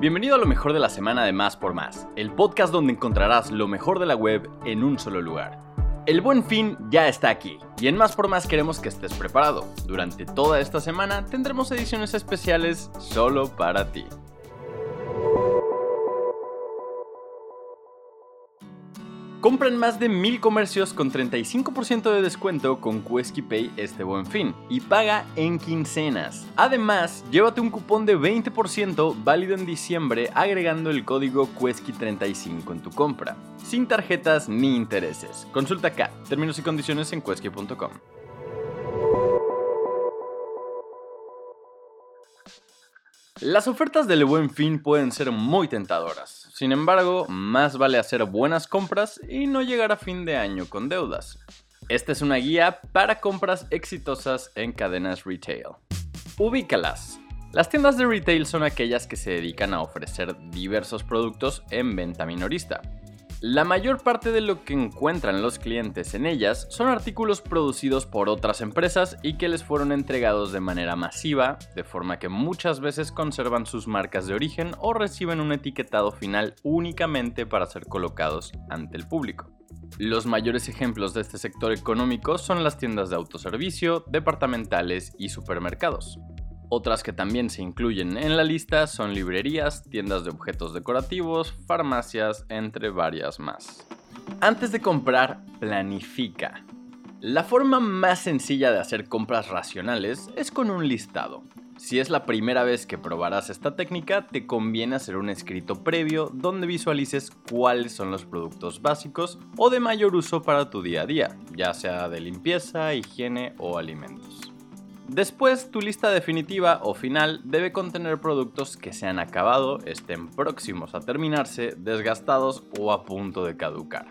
Bienvenido a lo mejor de la semana de Más por Más, el podcast donde encontrarás lo mejor de la web en un solo lugar. El buen fin ya está aquí y en Más por Más queremos que estés preparado. Durante toda esta semana tendremos ediciones especiales solo para ti. Compran más de mil comercios con 35% de descuento con Quesky Pay este buen fin y paga en quincenas. Además, llévate un cupón de 20% válido en diciembre agregando el código Quesky35 en tu compra, sin tarjetas ni intereses. Consulta acá, términos y condiciones en quesky.com. Las ofertas del buen fin pueden ser muy tentadoras. Sin embargo, más vale hacer buenas compras y no llegar a fin de año con deudas. Esta es una guía para compras exitosas en cadenas retail. Ubícalas. Las tiendas de retail son aquellas que se dedican a ofrecer diversos productos en venta minorista. La mayor parte de lo que encuentran los clientes en ellas son artículos producidos por otras empresas y que les fueron entregados de manera masiva, de forma que muchas veces conservan sus marcas de origen o reciben un etiquetado final únicamente para ser colocados ante el público. Los mayores ejemplos de este sector económico son las tiendas de autoservicio, departamentales y supermercados. Otras que también se incluyen en la lista son librerías, tiendas de objetos decorativos, farmacias, entre varias más. Antes de comprar, planifica. La forma más sencilla de hacer compras racionales es con un listado. Si es la primera vez que probarás esta técnica, te conviene hacer un escrito previo donde visualices cuáles son los productos básicos o de mayor uso para tu día a día, ya sea de limpieza, higiene o alimentos. Después, tu lista definitiva o final debe contener productos que se han acabado, estén próximos a terminarse, desgastados o a punto de caducar.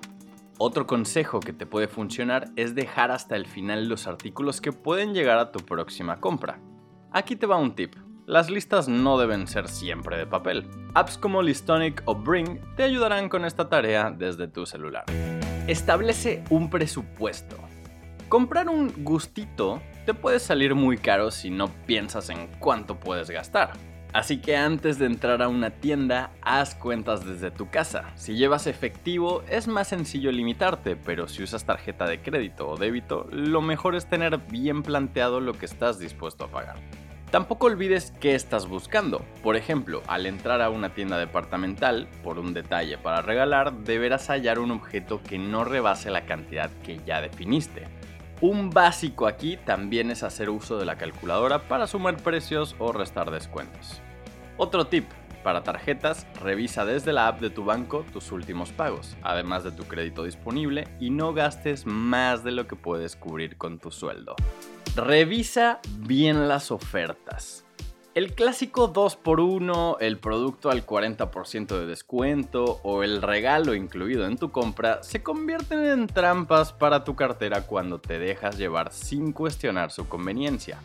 Otro consejo que te puede funcionar es dejar hasta el final los artículos que pueden llegar a tu próxima compra. Aquí te va un tip. Las listas no deben ser siempre de papel. Apps como Listonic o Bring te ayudarán con esta tarea desde tu celular. Establece un presupuesto. Comprar un gustito te puede salir muy caro si no piensas en cuánto puedes gastar. Así que antes de entrar a una tienda, haz cuentas desde tu casa. Si llevas efectivo, es más sencillo limitarte, pero si usas tarjeta de crédito o débito, lo mejor es tener bien planteado lo que estás dispuesto a pagar. Tampoco olvides qué estás buscando. Por ejemplo, al entrar a una tienda departamental, por un detalle para regalar, deberás hallar un objeto que no rebase la cantidad que ya definiste. Un básico aquí también es hacer uso de la calculadora para sumar precios o restar descuentos. Otro tip, para tarjetas, revisa desde la app de tu banco tus últimos pagos, además de tu crédito disponible, y no gastes más de lo que puedes cubrir con tu sueldo. Revisa bien las ofertas. El clásico 2x1, el producto al 40% de descuento o el regalo incluido en tu compra se convierten en trampas para tu cartera cuando te dejas llevar sin cuestionar su conveniencia.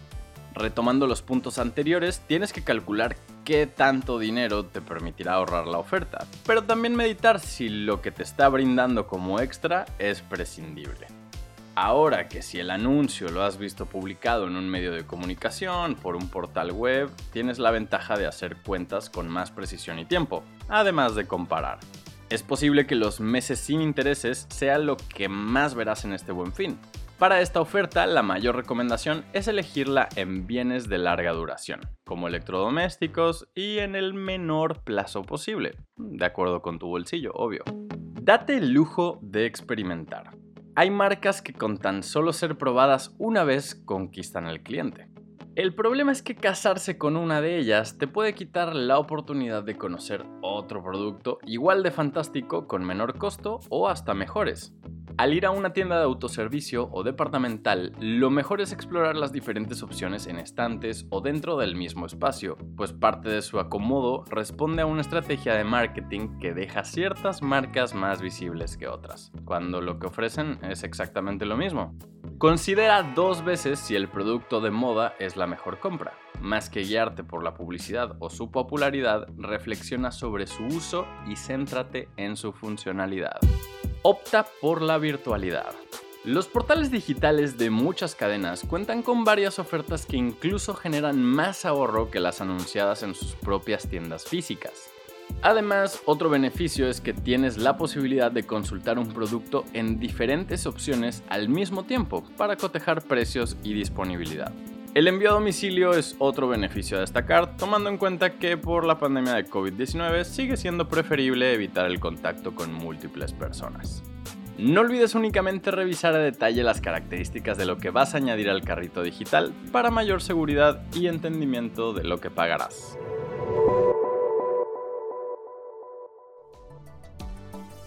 Retomando los puntos anteriores, tienes que calcular qué tanto dinero te permitirá ahorrar la oferta, pero también meditar si lo que te está brindando como extra es prescindible. Ahora que si el anuncio lo has visto publicado en un medio de comunicación, por un portal web, tienes la ventaja de hacer cuentas con más precisión y tiempo, además de comparar. Es posible que los meses sin intereses sea lo que más verás en este buen fin. Para esta oferta, la mayor recomendación es elegirla en bienes de larga duración, como electrodomésticos y en el menor plazo posible, de acuerdo con tu bolsillo, obvio. Date el lujo de experimentar. Hay marcas que con tan solo ser probadas una vez conquistan al cliente. El problema es que casarse con una de ellas te puede quitar la oportunidad de conocer otro producto igual de fantástico con menor costo o hasta mejores. Al ir a una tienda de autoservicio o departamental, lo mejor es explorar las diferentes opciones en estantes o dentro del mismo espacio, pues parte de su acomodo responde a una estrategia de marketing que deja ciertas marcas más visibles que otras, cuando lo que ofrecen es exactamente lo mismo. Considera dos veces si el producto de moda es la mejor compra. Más que guiarte por la publicidad o su popularidad, reflexiona sobre su uso y céntrate en su funcionalidad opta por la virtualidad. Los portales digitales de muchas cadenas cuentan con varias ofertas que incluso generan más ahorro que las anunciadas en sus propias tiendas físicas. Además, otro beneficio es que tienes la posibilidad de consultar un producto en diferentes opciones al mismo tiempo para cotejar precios y disponibilidad. El envío a domicilio es otro beneficio a destacar, tomando en cuenta que por la pandemia de COVID-19 sigue siendo preferible evitar el contacto con múltiples personas. No olvides únicamente revisar a detalle las características de lo que vas a añadir al carrito digital para mayor seguridad y entendimiento de lo que pagarás.